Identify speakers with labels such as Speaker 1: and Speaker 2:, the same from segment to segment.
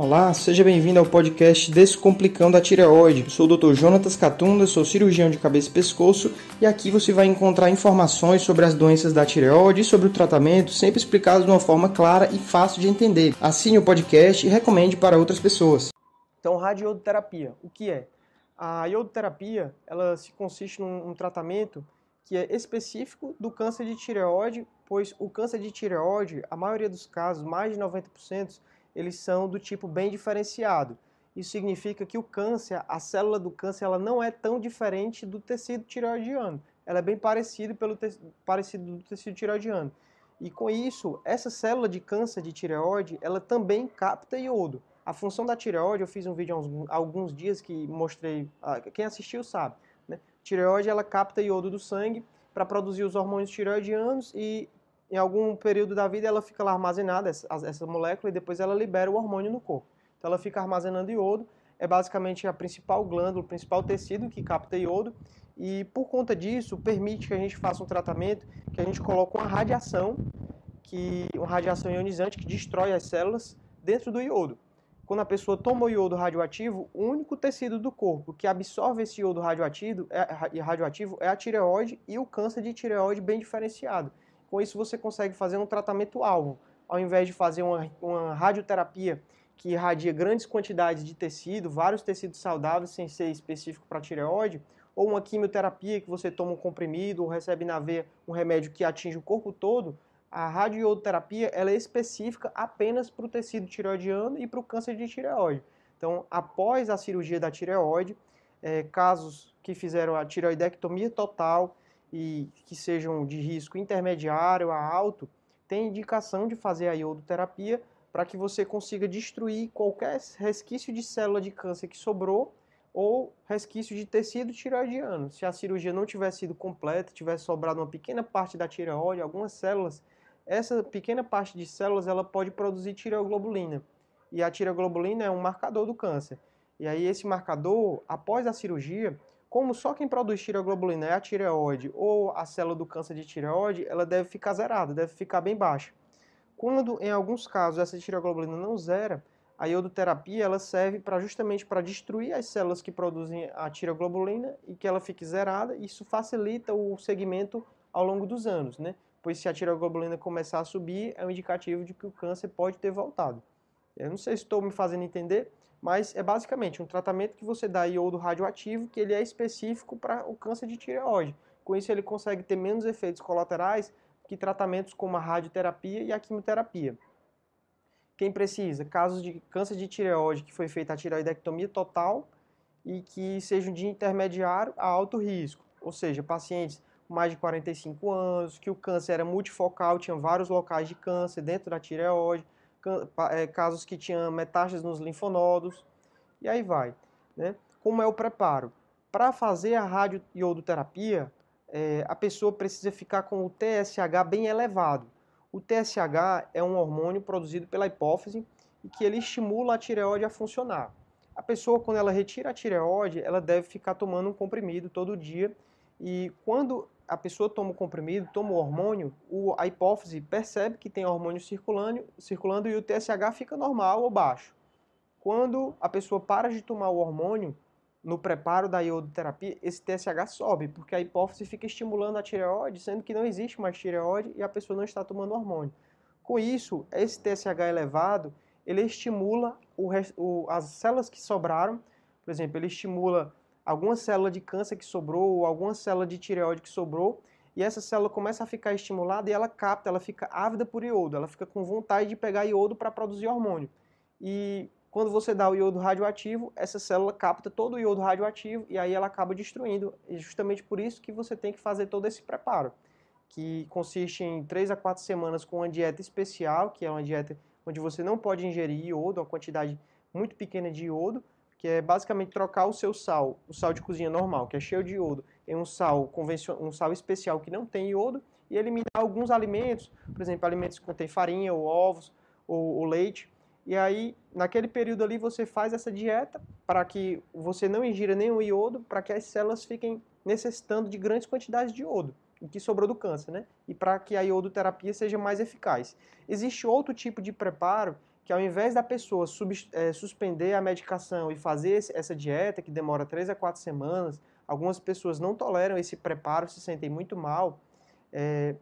Speaker 1: Olá, seja bem-vindo ao podcast Descomplicando a Tireoide. sou o Dr. Jonatas Catunda, sou cirurgião de cabeça e pescoço e aqui você vai encontrar informações sobre as doenças da tireoide e sobre o tratamento, sempre explicados de uma forma clara e fácil de entender. Assine o podcast e recomende para outras pessoas.
Speaker 2: Então, radioterapia, o que é? A iodoterapia, ela se consiste num um tratamento que é específico do câncer de tireoide, pois o câncer de tireoide, a maioria dos casos, mais de 90%, eles são do tipo bem diferenciado. Isso significa que o câncer, a célula do câncer, ela não é tão diferente do tecido tireoidiano. Ela é bem parecida pelo te parecido do tecido tireoidiano. E com isso, essa célula de câncer de tireoide, ela também capta iodo. A função da tireoide, eu fiz um vídeo há alguns dias que mostrei, ah, quem assistiu sabe. Né? Tireoide, ela capta iodo do sangue para produzir os hormônios tireoidianos e em algum período da vida ela fica lá armazenada, essa, essa molécula, e depois ela libera o hormônio no corpo. Então ela fica armazenando iodo, é basicamente a principal glândula, o principal tecido que capta iodo, e por conta disso permite que a gente faça um tratamento que a gente coloca uma radiação, que uma radiação ionizante que destrói as células dentro do iodo. Quando a pessoa toma o iodo radioativo, o único tecido do corpo que absorve esse iodo radioativo é, radioativo é a tireoide e o câncer de tireoide bem diferenciado. Com isso, você consegue fazer um tratamento alvo. Ao invés de fazer uma, uma radioterapia que irradia grandes quantidades de tecido, vários tecidos saudáveis, sem ser específico para tireoide, ou uma quimioterapia que você toma um comprimido ou recebe na veia um remédio que atinge o corpo todo, a radioterapia ela é específica apenas para o tecido tireoidiano e para o câncer de tireoide. Então, após a cirurgia da tireoide, é, casos que fizeram a tireoidectomia total, e que sejam de risco intermediário a alto, tem indicação de fazer a iodoterapia para que você consiga destruir qualquer resquício de célula de câncer que sobrou ou resquício de tecido tireoidiano. Se a cirurgia não tivesse sido completa, tivesse sobrado uma pequena parte da tireoide, algumas células, essa pequena parte de células ela pode produzir tireoglobulina. E a tireoglobulina é um marcador do câncer. E aí esse marcador, após a cirurgia, como só quem produz tireoglobulina é a tireoide ou a célula do câncer de tireoide, ela deve ficar zerada, deve ficar bem baixa. Quando, em alguns casos, essa tireoglobulina não zera, a iodoterapia ela serve para justamente para destruir as células que produzem a tireoglobulina e que ela fique zerada. Isso facilita o segmento ao longo dos anos, né? Pois se a tireoglobulina começar a subir, é um indicativo de que o câncer pode ter voltado. Eu não sei se estou me fazendo entender, mas é basicamente um tratamento que você dá iodo radioativo, que ele é específico para o câncer de tireoide. Com isso ele consegue ter menos efeitos colaterais que tratamentos como a radioterapia e a quimioterapia. Quem precisa? Casos de câncer de tireoide que foi feita a tireoidectomia total e que sejam de intermediário a alto risco, ou seja, pacientes com mais de 45 anos, que o câncer era multifocal, tinha vários locais de câncer dentro da tireoide, casos que tinham metástases nos linfonodos, e aí vai. Né? Como é o preparo? Para fazer a radioiodoterapia, é, a pessoa precisa ficar com o TSH bem elevado. O TSH é um hormônio produzido pela hipófise e que ele estimula a tireoide a funcionar. A pessoa, quando ela retira a tireoide, ela deve ficar tomando um comprimido todo dia e quando a pessoa toma o comprimido, toma o hormônio, o, a hipófise percebe que tem hormônio circulando, circulando e o TSH fica normal ou baixo. Quando a pessoa para de tomar o hormônio, no preparo da iodoterapia, esse TSH sobe, porque a hipófise fica estimulando a tireoide, sendo que não existe mais tireoide e a pessoa não está tomando hormônio. Com isso, esse TSH elevado, ele estimula o, o, as células que sobraram, por exemplo, ele estimula alguma célula de câncer que sobrou, ou alguma célula de tireoide que sobrou, e essa célula começa a ficar estimulada e ela capta, ela fica ávida por iodo, ela fica com vontade de pegar iodo para produzir hormônio. E quando você dá o iodo radioativo, essa célula capta todo o iodo radioativo e aí ela acaba destruindo. E justamente por isso que você tem que fazer todo esse preparo, que consiste em 3 a 4 semanas com uma dieta especial, que é uma dieta onde você não pode ingerir iodo, uma quantidade muito pequena de iodo, que é basicamente trocar o seu sal, o sal de cozinha normal, que é cheio de iodo, em um sal convencional, um sal especial que não tem iodo e eliminar alguns alimentos, por exemplo, alimentos que contêm farinha ou ovos ou, ou leite. E aí, naquele período ali, você faz essa dieta para que você não ingira nenhum iodo, para que as células fiquem necessitando de grandes quantidades de iodo, o que sobrou do câncer, né? E para que a iodoterapia seja mais eficaz. Existe outro tipo de preparo que ao invés da pessoa sub, é, suspender a medicação e fazer esse, essa dieta, que demora 3 a 4 semanas, algumas pessoas não toleram esse preparo, se sentem muito mal, é,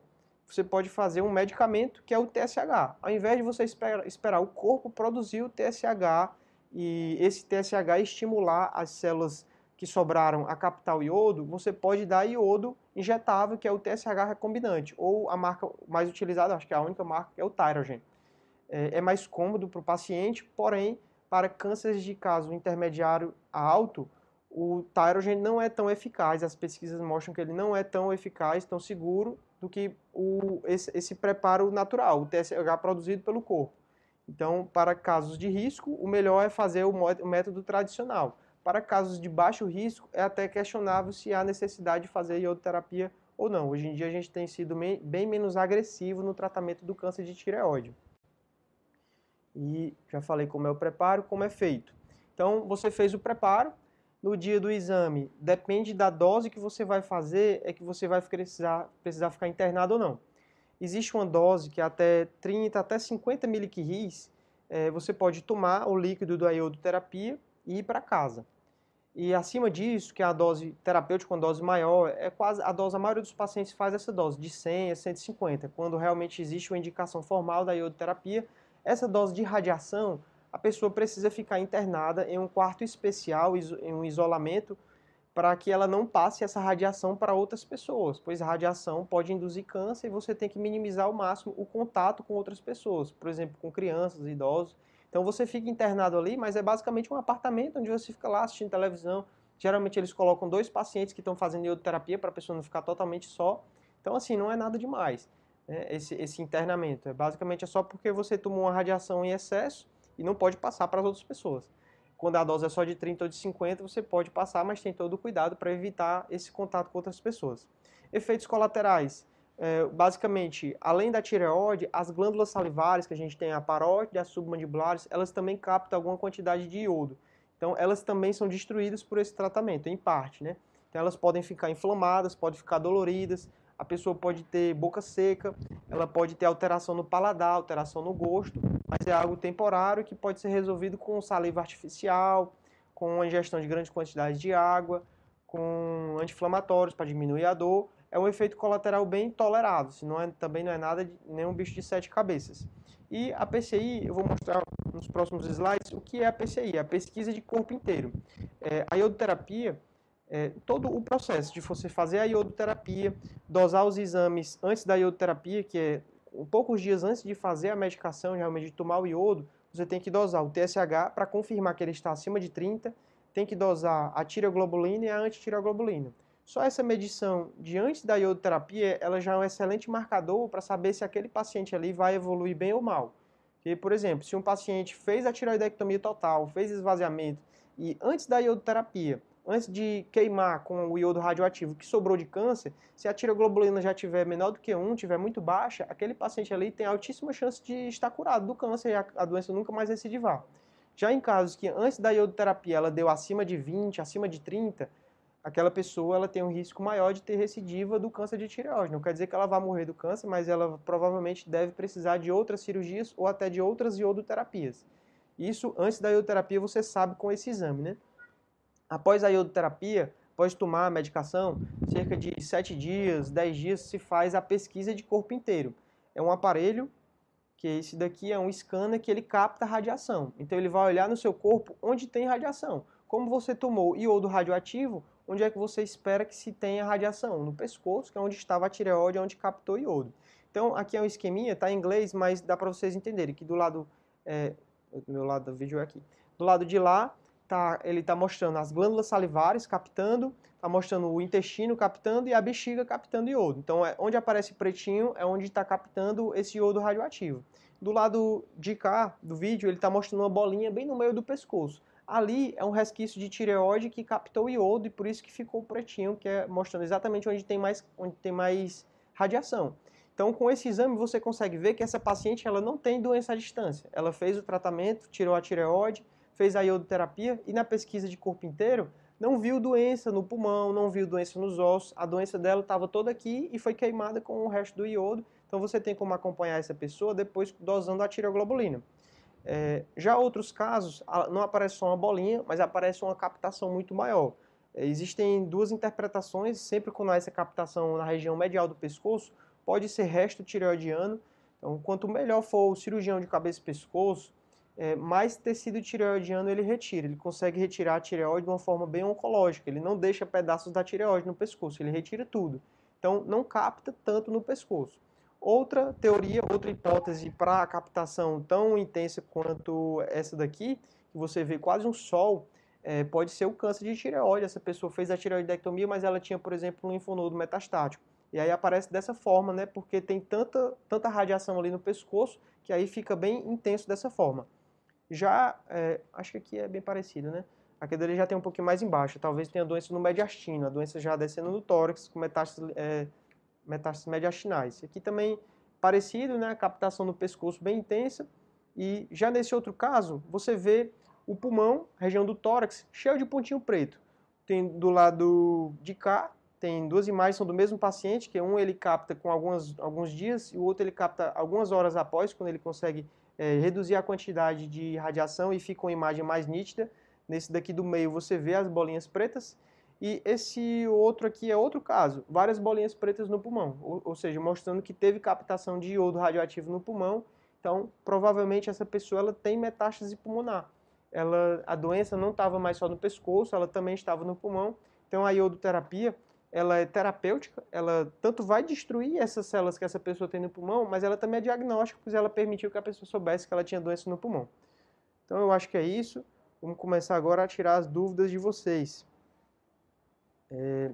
Speaker 2: você pode fazer um medicamento que é o TSH. Ao invés de você esperar, esperar o corpo produzir o TSH e esse TSH estimular as células que sobraram a captar o iodo, você pode dar iodo injetável, que é o TSH recombinante, ou a marca mais utilizada, acho que é a única marca, que é o Tyrogen é, é mais cômodo para o paciente, porém, para cânceres de caso intermediário a alto, o Tyrogen não é tão eficaz, as pesquisas mostram que ele não é tão eficaz, tão seguro do que o, esse, esse preparo natural, o TSH produzido pelo corpo. Então, para casos de risco, o melhor é fazer o método tradicional. Para casos de baixo risco, é até questionável se há necessidade de fazer iodoterapia ou não. Hoje em dia, a gente tem sido bem menos agressivo no tratamento do câncer de tireoide. E já falei como é o preparo, como é feito. Então, você fez o preparo, no dia do exame, depende da dose que você vai fazer, é que você vai precisar, precisar ficar internado ou não. Existe uma dose que é até 30, até 50 miliquiris, é, você pode tomar o líquido da iodoterapia e ir para casa. E acima disso, que é a dose terapêutica, uma dose maior, é quase a dose, a maioria dos pacientes faz essa dose, de 100 a 150, quando realmente existe uma indicação formal da iodoterapia, essa dose de radiação, a pessoa precisa ficar internada em um quarto especial, em um isolamento, para que ela não passe essa radiação para outras pessoas, pois a radiação pode induzir câncer e você tem que minimizar ao máximo o contato com outras pessoas, por exemplo, com crianças, idosos. Então você fica internado ali, mas é basicamente um apartamento onde você fica lá assistindo televisão. Geralmente eles colocam dois pacientes que estão fazendo iodoterapia para a pessoa não ficar totalmente só. Então assim, não é nada demais né, esse, esse internamento. É, basicamente é só porque você tomou uma radiação em excesso e não pode passar para as outras pessoas. Quando a dose é só de 30 ou de 50, você pode passar, mas tem todo o cuidado para evitar esse contato com outras pessoas. Efeitos colaterais. É, basicamente, além da tireoide, as glândulas salivares, que a gente tem a parótide as submandibulares, elas também captam alguma quantidade de iodo. Então, elas também são destruídas por esse tratamento, em parte, né? Então, elas podem ficar inflamadas, podem ficar doloridas, a pessoa pode ter boca seca, ela pode ter alteração no paladar, alteração no gosto, mas é algo temporário que pode ser resolvido com saliva artificial, com ingestão de grandes quantidades de água, com anti-inflamatórios para diminuir a dor. É um efeito colateral bem tolerado, se não é, também não é nada de nenhum bicho de sete cabeças. E a PCI, eu vou mostrar nos próximos slides o que é a PCI, a pesquisa de corpo inteiro. É, a iodoterapia é, todo o processo de você fazer a iodoterapia, dosar os exames antes da iodoterapia, que é poucos dias antes de fazer a medicação, realmente de tomar o iodo, você tem que dosar o TSH para confirmar que ele está acima de 30, tem que dosar a tireoglobulina e a antitireoglobulina. Só essa medição de antes da iodoterapia, ela já é um excelente marcador para saber se aquele paciente ali vai evoluir bem ou mal. E, por exemplo, se um paciente fez a tiroidectomia total, fez esvaziamento e antes da iodoterapia antes de queimar com o iodo radioativo que sobrou de câncer, se a tiroglobulina já tiver menor do que 1, tiver muito baixa, aquele paciente ali tem altíssima chance de estar curado do câncer e a, a doença nunca mais recidivar. Já em casos que antes da iodoterapia ela deu acima de 20, acima de 30, aquela pessoa ela tem um risco maior de ter recidiva do câncer de tireoide. Não quer dizer que ela vai morrer do câncer, mas ela provavelmente deve precisar de outras cirurgias ou até de outras iodoterapias. Isso antes da iodoterapia você sabe com esse exame, né? Após a iodoterapia, após tomar a medicação, cerca de 7 dias, 10 dias, se faz a pesquisa de corpo inteiro. É um aparelho, que esse daqui é um scanner que ele capta radiação. Então ele vai olhar no seu corpo onde tem radiação. Como você tomou iodo radioativo, onde é que você espera que se tenha radiação? No pescoço, que é onde estava a tireoide, onde captou iodo. Então aqui é um esqueminha, está em inglês, mas dá para vocês entenderem que do lado, é, meu lado do vídeo é aqui, do lado de lá tá, ele está mostrando as glândulas salivares captando, está mostrando o intestino captando e a bexiga captando iodo. Então, é, onde aparece pretinho é onde está captando esse iodo radioativo. Do lado de cá do vídeo, ele está mostrando uma bolinha bem no meio do pescoço. Ali é um resquício de tireoide que captou iodo e por isso que ficou pretinho, que é mostrando exatamente onde tem mais, onde tem mais radiação. Então, com esse exame, você consegue ver que essa paciente ela não tem doença à distância. Ela fez o tratamento, tirou a tireoide, fez a iodoterapia e na pesquisa de corpo inteiro não viu doença no pulmão, não viu doença nos ossos, a doença dela estava toda aqui e foi queimada com o resto do iodo. Então você tem como acompanhar essa pessoa depois dosando a tireoglobulina. É, já outros casos, não aparece só uma bolinha, mas aparece uma captação muito maior. É, existem duas interpretações, sempre quando há essa captação na região medial do pescoço, pode ser resto tireoidiano. Então, quanto melhor for o cirurgião de cabeça e pescoço, é, mais tecido tireoidiano ele retira. Ele consegue retirar a tireoide de uma forma bem oncológica. Ele não deixa pedaços da tireoide no pescoço, ele retira tudo. Então, não capta tanto no pescoço. Outra teoria, outra hipótese para a captação tão intensa quanto essa daqui, que você vê quase um sol, é, pode ser o câncer de tireoide. Essa pessoa fez a tireoidectomia, mas ela tinha, por exemplo, um linfonodo metastático. E aí aparece dessa forma, né? Porque tem tanta, tanta radiação ali no pescoço que aí fica bem intenso dessa forma. Já, é, acho que aqui é bem parecido, né? Aqui dele já tem um pouquinho mais embaixo. Talvez tenha doença no mediastino, a doença já descendo no tórax, com metástases, é, metástases mediastinais. Aqui também parecido, né? A captação no pescoço bem intensa. E já nesse outro caso, você vê o pulmão, região do tórax, cheio de pontinho preto. Tem do lado de cá, tem duas imagens, são do mesmo paciente, que um ele capta com algumas, alguns dias e o outro ele capta algumas horas após, quando ele consegue é, reduzir a quantidade de radiação e fica uma imagem mais nítida. Nesse daqui do meio você vê as bolinhas pretas. E esse outro aqui é outro caso, várias bolinhas pretas no pulmão, ou, ou seja, mostrando que teve captação de iodo radioativo no pulmão. Então, provavelmente essa pessoa ela tem metástase pulmonar ela, a doença não estava mais só no pescoço, ela também estava no pulmão. Então a iodoterapia, ela é terapêutica, ela tanto vai destruir essas células que essa pessoa tem no pulmão, mas ela também é diagnóstica, pois ela permitiu que a pessoa soubesse que ela tinha doença no pulmão. Então eu acho que é isso. Vamos começar agora a tirar as dúvidas de vocês. É...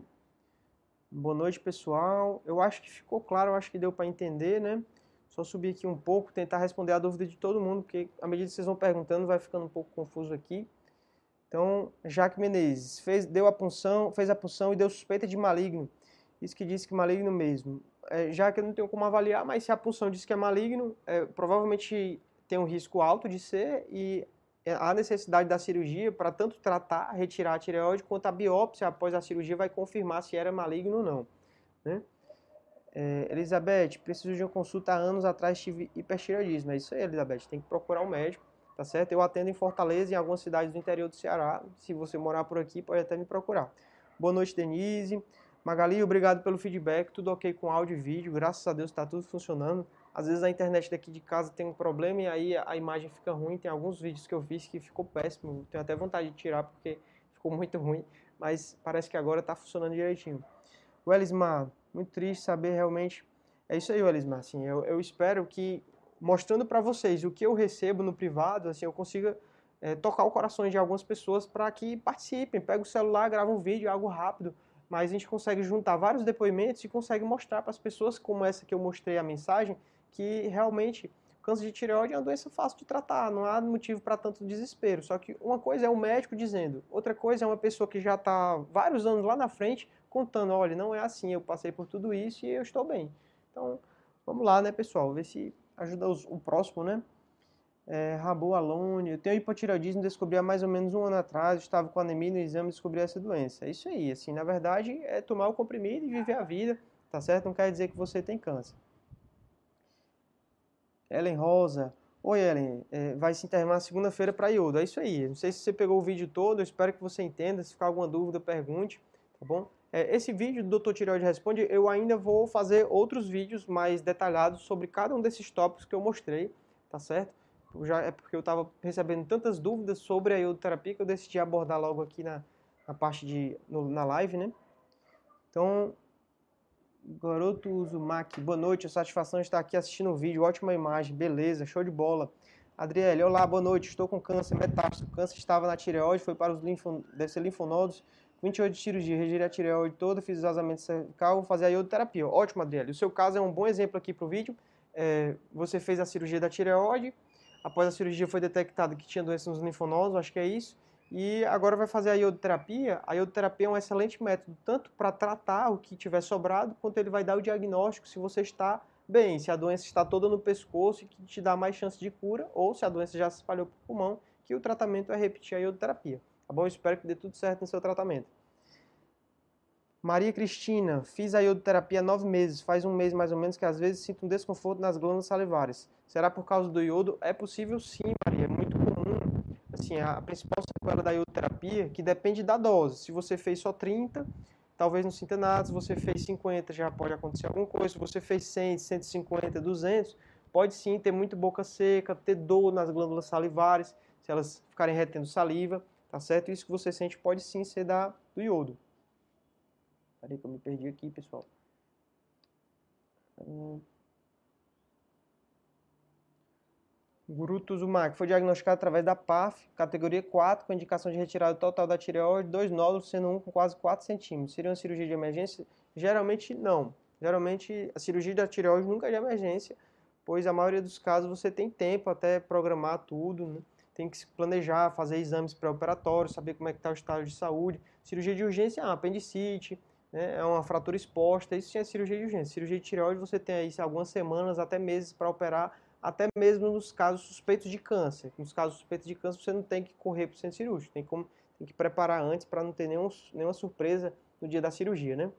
Speaker 2: Boa noite, pessoal. Eu acho que ficou claro, eu acho que deu para entender, né? Só subir aqui um pouco, tentar responder a dúvida de todo mundo, porque à medida que vocês vão perguntando, vai ficando um pouco confuso aqui. Então, Jaque Menezes fez, deu a punção, fez a punção e deu suspeita de maligno. Isso que disse que maligno mesmo. É, já que eu não tenho como avaliar, mas se a punção diz que é maligno, é, provavelmente tem um risco alto de ser e há necessidade da cirurgia para tanto tratar, retirar a tireoide, quanto a biópsia após a cirurgia vai confirmar se era maligno ou não. Né? É, Elizabeth, preciso de uma consulta há anos atrás, tive hipertireoidismo. É isso aí, Elizabeth, tem que procurar um médico, tá certo? Eu atendo em Fortaleza em algumas cidades do interior do Ceará. Se você morar por aqui, pode até me procurar. Boa noite, Denise. Magali, obrigado pelo feedback, tudo ok com áudio e vídeo, graças a Deus está tudo funcionando. Às vezes a internet daqui de casa tem um problema e aí a imagem fica ruim. Tem alguns vídeos que eu fiz que ficou péssimo, tenho até vontade de tirar porque ficou muito ruim, mas parece que agora está funcionando direitinho. O Elismar, muito triste saber realmente. É isso aí, Elismar. Assim, eu, eu espero que, mostrando para vocês o que eu recebo no privado, assim, eu consiga é, tocar o coração de algumas pessoas para que participem. Pega o celular, grava um vídeo, algo rápido, mas a gente consegue juntar vários depoimentos e consegue mostrar para as pessoas, como essa que eu mostrei a mensagem, que realmente câncer de tireoide é uma doença fácil de tratar, não há motivo para tanto desespero. Só que uma coisa é o médico dizendo, outra coisa é uma pessoa que já está vários anos lá na frente contando, olha, não é assim, eu passei por tudo isso e eu estou bem. Então, vamos lá, né, pessoal, ver se ajuda os, o próximo, né? É, Rabu Alone, eu tenho hipotireoidismo, descobri há mais ou menos um ano atrás, estava com anemia no exame e descobri essa doença. É isso aí, assim, na verdade, é tomar o comprimido e viver a vida, tá certo? Não quer dizer que você tem câncer. Ellen Rosa, Oi, Ellen, é, vai se internar segunda-feira para iodo. É isso aí. Não sei se você pegou o vídeo todo, eu espero que você entenda. Se ficar alguma dúvida, pergunte, tá bom? É, esse vídeo do Dr. Tireoide Responde, eu ainda vou fazer outros vídeos mais detalhados sobre cada um desses tópicos que eu mostrei, tá certo? Já é porque eu estava recebendo tantas dúvidas sobre a iodoterapia que eu decidi abordar logo aqui na, na parte de no, na live, né? Então, Garoto Uzumaki, boa noite, a satisfação de estar aqui assistindo o vídeo, ótima imagem, beleza, show de bola. Adriele, olá, boa noite, estou com câncer metástase, o câncer estava na tireoide, foi para os deve ser linfonodos, 28 de cirurgia, retirei a tireoide toda, fiz vazamento cervical, vou fazer a iodoterapia. Ótimo, Adriele. O seu caso é um bom exemplo aqui para o vídeo. É, você fez a cirurgia da tireoide, após a cirurgia foi detectado que tinha doença nos linfonodos, acho que é isso, e agora vai fazer a iodoterapia. A iodoterapia é um excelente método, tanto para tratar o que tiver sobrado, quanto ele vai dar o diagnóstico se você está bem, se a doença está toda no pescoço e que te dá mais chance de cura, ou se a doença já se espalhou para o pulmão, que o tratamento é repetir a iodoterapia. Tá bom? Eu espero que dê tudo certo no seu tratamento. Maria Cristina, fiz a iodoterapia há nove meses, faz um mês mais ou menos, que às vezes sinto um desconforto nas glândulas salivares. Será por causa do iodo? É possível sim, Maria, é muito comum. Assim, a principal sequela da iodoterapia, que depende da dose. Se você fez só 30, talvez não sinta nada. Se você fez 50, já pode acontecer alguma coisa. Se você fez 100, 150, 200, pode sim ter muito boca seca, ter dor nas glândulas salivares, se elas ficarem retendo saliva, tá certo? Isso que você sente pode sim ser da, do iodo. Peraí que eu me perdi aqui, pessoal. Hum. Guru Tuzumaki foi diagnosticado através da PAF, categoria 4, com indicação de retirada total da tireoide, dois nódulos, sendo um com quase 4 centímetros. Seria uma cirurgia de emergência? Geralmente não. Geralmente a cirurgia da tireoide nunca é de emergência, pois a maioria dos casos você tem tempo até programar tudo, né? Tem que se planejar, fazer exames pré-operatórios, saber como é que está o estado de saúde. Cirurgia de urgência, ah, apendicite, né, é uma fratura exposta, isso é cirurgia de urgência. Cirurgia de tireoide você tem aí algumas semanas, até meses para operar, até mesmo nos casos suspeitos de câncer. Nos casos suspeitos de câncer você não tem que correr para o centro cirúrgico, tem, como, tem que preparar antes para não ter nenhum, nenhuma surpresa no dia da cirurgia, né?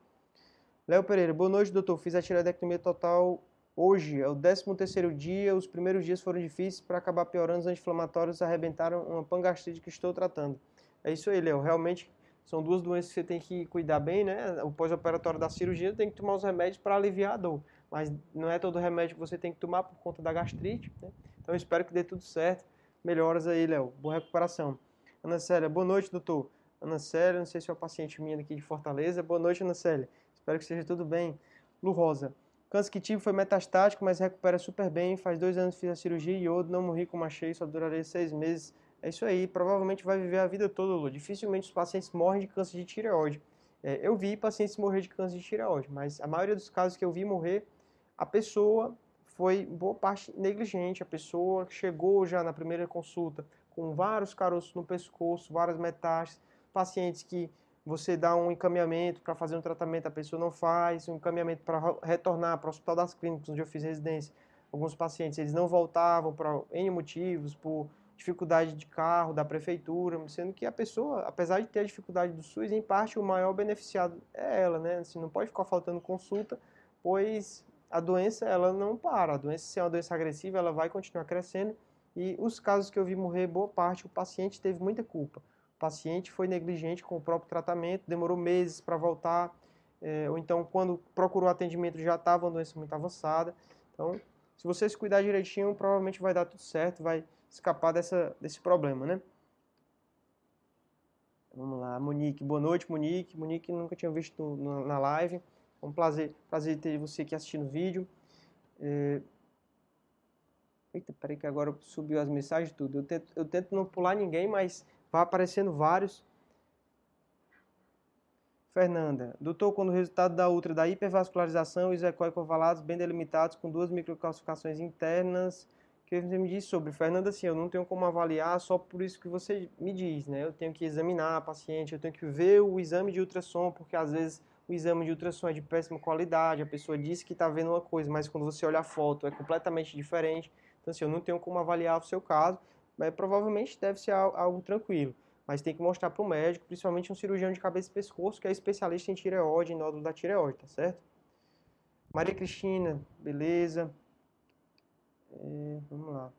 Speaker 2: Léo Pereira, boa noite, doutor. Fiz a tireoidectomia total hoje, é o 13 terceiro dia, os primeiros dias foram difíceis para acabar piorando, os anti-inflamatórios arrebentaram uma pangastrite que estou tratando. É isso aí, Léo. Realmente são duas doenças que você tem que cuidar bem, né? O pós-operatório da cirurgia tem que tomar os remédios para aliviar a dor, mas não é todo remédio que você tem que tomar por conta da gastrite, né? Então espero que dê tudo certo. Melhoras aí, Léo. Boa recuperação. Ana Célia, boa noite, doutor. Ana Célia, não sei se é o paciente minha aqui de Fortaleza. Boa noite, Ana Célia. Espero que esteja tudo bem. Lu Rosa, câncer que tive foi metastático, mas recupera super bem. Faz dois anos fiz a cirurgia e iodo, não morri como achei, só durarei seis meses é isso aí, provavelmente vai viver a vida toda, Lu. Dificilmente os pacientes morrem de câncer de tireoide. É, eu vi pacientes morrer de câncer de tireoide, mas a maioria dos casos que eu vi morrer, a pessoa foi, boa parte, negligente. A pessoa chegou já na primeira consulta com vários caroços no pescoço, várias metástases, pacientes que você dá um encaminhamento para fazer um tratamento, a pessoa não faz, um encaminhamento para retornar para o Hospital das Clínicas, onde eu fiz residência. Alguns pacientes, eles não voltavam por N motivos, por dificuldade de carro da prefeitura, sendo que a pessoa, apesar de ter a dificuldade do SUS, em parte o maior beneficiado é ela, né? Assim, não pode ficar faltando consulta, pois a doença ela não para. A doença, se é uma doença agressiva, ela vai continuar crescendo. E os casos que eu vi morrer, boa parte, o paciente teve muita culpa. O paciente foi negligente com o próprio tratamento, demorou meses para voltar, é, ou então quando procurou atendimento já estava uma doença muito avançada. Então, se você se cuidar direitinho, provavelmente vai dar tudo certo, vai escapar dessa, desse problema, né? Vamos lá, Monique. Boa noite, Monique. Monique nunca tinha visto no, na live. É um prazer, prazer ter você aqui assistindo o vídeo. É... Eita, peraí que agora subiu as mensagens tudo. Eu tento, eu tento não pular ninguém, mas vai aparecendo vários. Fernanda, doutor, quando o resultado da ultra da hipervascularização os ecóicovalados bem delimitados com duas microcalcificações internas que você me disse sobre, Fernanda, assim, eu não tenho como avaliar só por isso que você me diz, né? Eu tenho que examinar a paciente, eu tenho que ver o exame de ultrassom, porque às vezes o exame de ultrassom é de péssima qualidade, a pessoa diz que está vendo uma coisa, mas quando você olha a foto é completamente diferente. Então, assim, eu não tenho como avaliar o seu caso, mas provavelmente deve ser algo tranquilo. Mas tem que mostrar para o médico, principalmente um cirurgião de cabeça e pescoço, que é especialista em tireoide, em nódulo da tireoide, tá certo? Maria Cristina, beleza. É, vamos lá.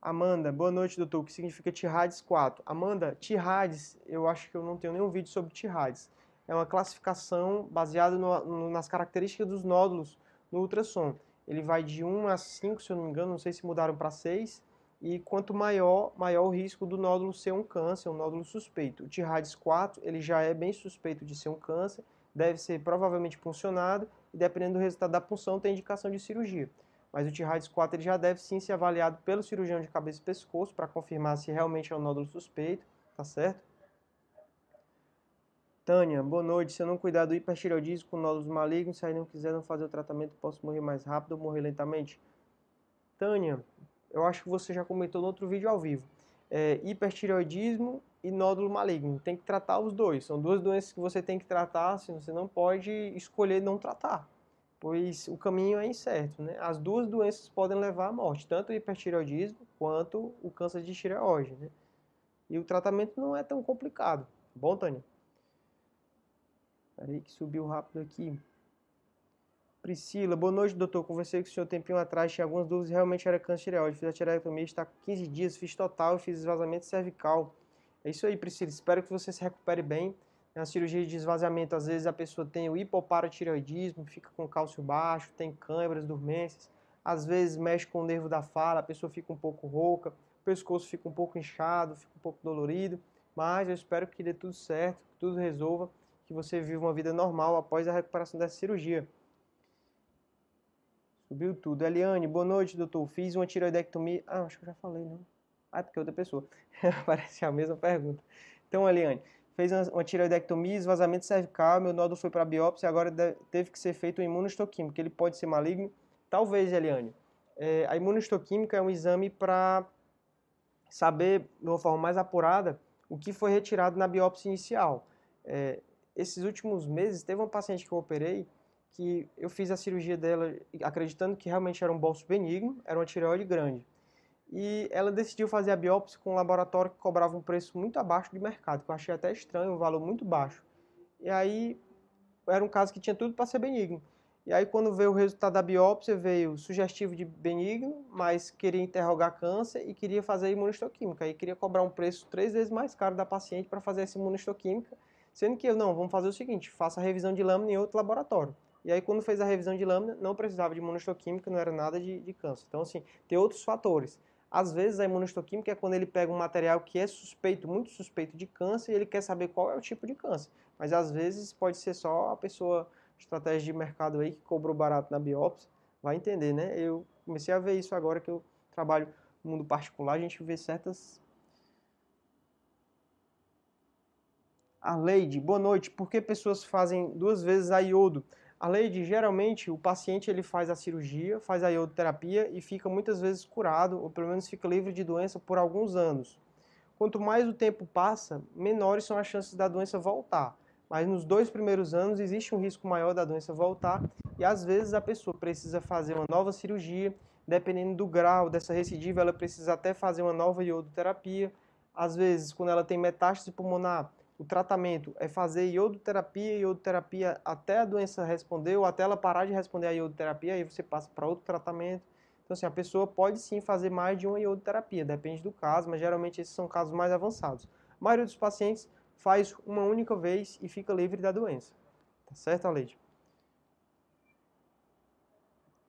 Speaker 2: Amanda, boa noite, doutor. O que significa Tirades 4? Amanda, Tirades, eu acho que eu não tenho nenhum vídeo sobre Tirades. É uma classificação baseada no, no, nas características dos nódulos no ultrassom. Ele vai de 1 a 5, se eu não me engano, não sei se mudaram para 6. E quanto maior, maior o risco do nódulo ser um câncer, um nódulo suspeito. O Tirades 4, ele já é bem suspeito de ser um câncer, deve ser provavelmente puncionado e dependendo do resultado da punção tem indicação de cirurgia mas o T-RADS 4 ele já deve sim ser avaliado pelo cirurgião de cabeça e pescoço para confirmar se realmente é um nódulo suspeito, tá certo? Tânia, boa noite. Se eu não cuidar do hipertireoidismo com nódulos malignos, se aí não quiser não fazer o tratamento, posso morrer mais rápido ou morrer lentamente? Tânia, eu acho que você já comentou no outro vídeo ao vivo. É, hipertireoidismo e nódulo maligno. Tem que tratar os dois. São duas doenças que você tem que tratar, assim, você não pode escolher não tratar pois o caminho é incerto. Né? As duas doenças podem levar à morte, tanto o hipertireoidismo quanto o câncer de tireoide. Né? E o tratamento não é tão complicado. Bom, Tânia? Peraí que subiu rápido aqui. Priscila, boa noite, doutor. Conversei com o senhor um tempinho atrás, tinha algumas dúvidas, realmente era câncer tireoide. Fiz a tireotomia, está com 15 dias, fiz total, fiz esvaziamento cervical. É isso aí, Priscila. Espero que você se recupere bem. Na cirurgia de esvaziamento, às vezes a pessoa tem o hipoparatireoidismo, fica com cálcio baixo, tem câimbras, dormências. Às vezes mexe com o nervo da fala, a pessoa fica um pouco rouca, o pescoço fica um pouco inchado, fica um pouco dolorido. Mas eu espero que dê tudo certo, que tudo resolva, que você viva uma vida normal após a recuperação dessa cirurgia. Subiu tudo. Eliane, boa noite, doutor. Fiz uma tiroidectomia. Ah, acho que eu já falei, não. Ah, é porque é outra pessoa. Parece a mesma pergunta. Então, Eliane, fez uma tiroidectomia, esvazamento cervical, meu nódulo foi para biópsia, agora teve que ser feito um imunohistoquímico. Ele pode ser maligno? Talvez, Eliane. É, a imunohistoquímica é um exame para saber, de uma forma mais apurada, o que foi retirado na biópsia inicial. É, esses últimos meses, teve uma paciente que eu operei que eu fiz a cirurgia dela acreditando que realmente era um bolso benigno, era uma tireoide grande. E ela decidiu fazer a biópsia com um laboratório que cobrava um preço muito abaixo de mercado, que eu achei até estranho, um valor muito baixo. E aí era um caso que tinha tudo para ser benigno. E aí quando veio o resultado da biópsia, veio sugestivo de benigno, mas queria interrogar câncer e queria fazer imunistoquímica. Aí queria cobrar um preço três vezes mais caro da paciente para fazer essa imunistoquímica, sendo que eu, não, vamos fazer o seguinte, faça a revisão de lâmina em outro laboratório. E aí, quando fez a revisão de lâmina, não precisava de imunohistoquímica, não era nada de, de câncer. Então, assim, tem outros fatores. Às vezes, a imunohistoquímica é quando ele pega um material que é suspeito, muito suspeito de câncer, e ele quer saber qual é o tipo de câncer. Mas, às vezes, pode ser só a pessoa, estratégia de mercado aí, que cobrou barato na biópsia, vai entender, né? Eu comecei a ver isso agora que eu trabalho no mundo particular, a gente vê certas A Leide, boa noite. Por que pessoas fazem duas vezes a iodo? A Leide, geralmente, o paciente ele faz a cirurgia, faz a iodoterapia e fica muitas vezes curado, ou pelo menos fica livre de doença por alguns anos. Quanto mais o tempo passa, menores são as chances da doença voltar. Mas nos dois primeiros anos existe um risco maior da doença voltar e às vezes a pessoa precisa fazer uma nova cirurgia, dependendo do grau dessa recidiva, ela precisa até fazer uma nova iodoterapia. Às vezes, quando ela tem metástase pulmonar, o tratamento é fazer iodoterapia, iodoterapia até a doença responder ou até ela parar de responder a iodoterapia, aí você passa para outro tratamento. Então, assim, a pessoa pode sim fazer mais de uma iodoterapia, depende do caso, mas geralmente esses são casos mais avançados. A maioria dos pacientes faz uma única vez e fica livre da doença. Tá certo, Aleide?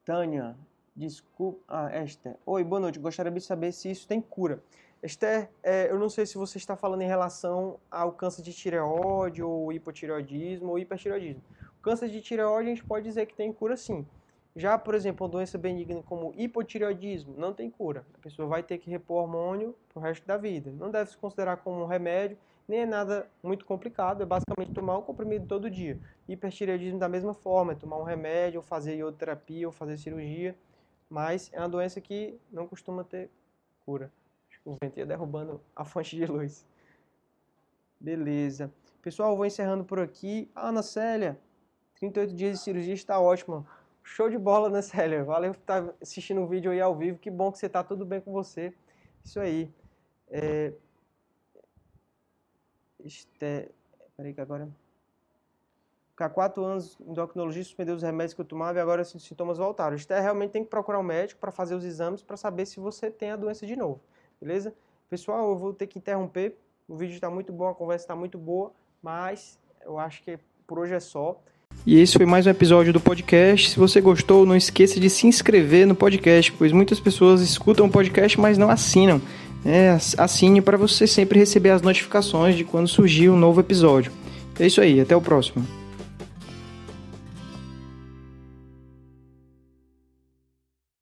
Speaker 2: Tânia, desculpa. Ah, Esther. Oi, boa noite. Gostaria de saber se isso tem cura. Esther, é, eu não sei se você está falando em relação ao câncer de tireoide, ou hipotireoidismo, ou hipertireoidismo. O câncer de tireoide a gente pode dizer que tem cura sim. Já, por exemplo, uma doença benigna como hipotireoidismo não tem cura. A pessoa vai ter que repor hormônio para o resto da vida. Não deve se considerar como um remédio, nem é nada muito complicado. É basicamente tomar um comprimido todo dia. Hipertireoidismo da mesma forma, é tomar um remédio, ou fazer iodoterapia, ou fazer cirurgia. Mas é uma doença que não costuma ter cura o vento ia derrubando a fonte de luz. Beleza. Pessoal, vou encerrando por aqui. Ana Célia, 38 dias de cirurgia está ótimo. Show de bola, né, Célia? Valeu por estar assistindo o vídeo aí ao vivo. Que bom que você está tudo bem com você. Isso aí. É... Este... Peraí que agora... Ficar quatro anos, endocrinologista suspendeu os remédios que eu tomava e agora os sintomas voltaram. Este realmente tem que procurar um médico para fazer os exames para saber se você tem a doença de novo beleza? Pessoal, eu vou ter que interromper, o vídeo está muito bom, a conversa está muito boa, mas eu acho que por hoje é só.
Speaker 1: E esse foi mais um episódio do podcast. Se você gostou, não esqueça de se inscrever no podcast, pois muitas pessoas escutam o podcast, mas não assinam. É, assine para você sempre receber as notificações de quando surgir um novo episódio. É isso aí, até o próximo.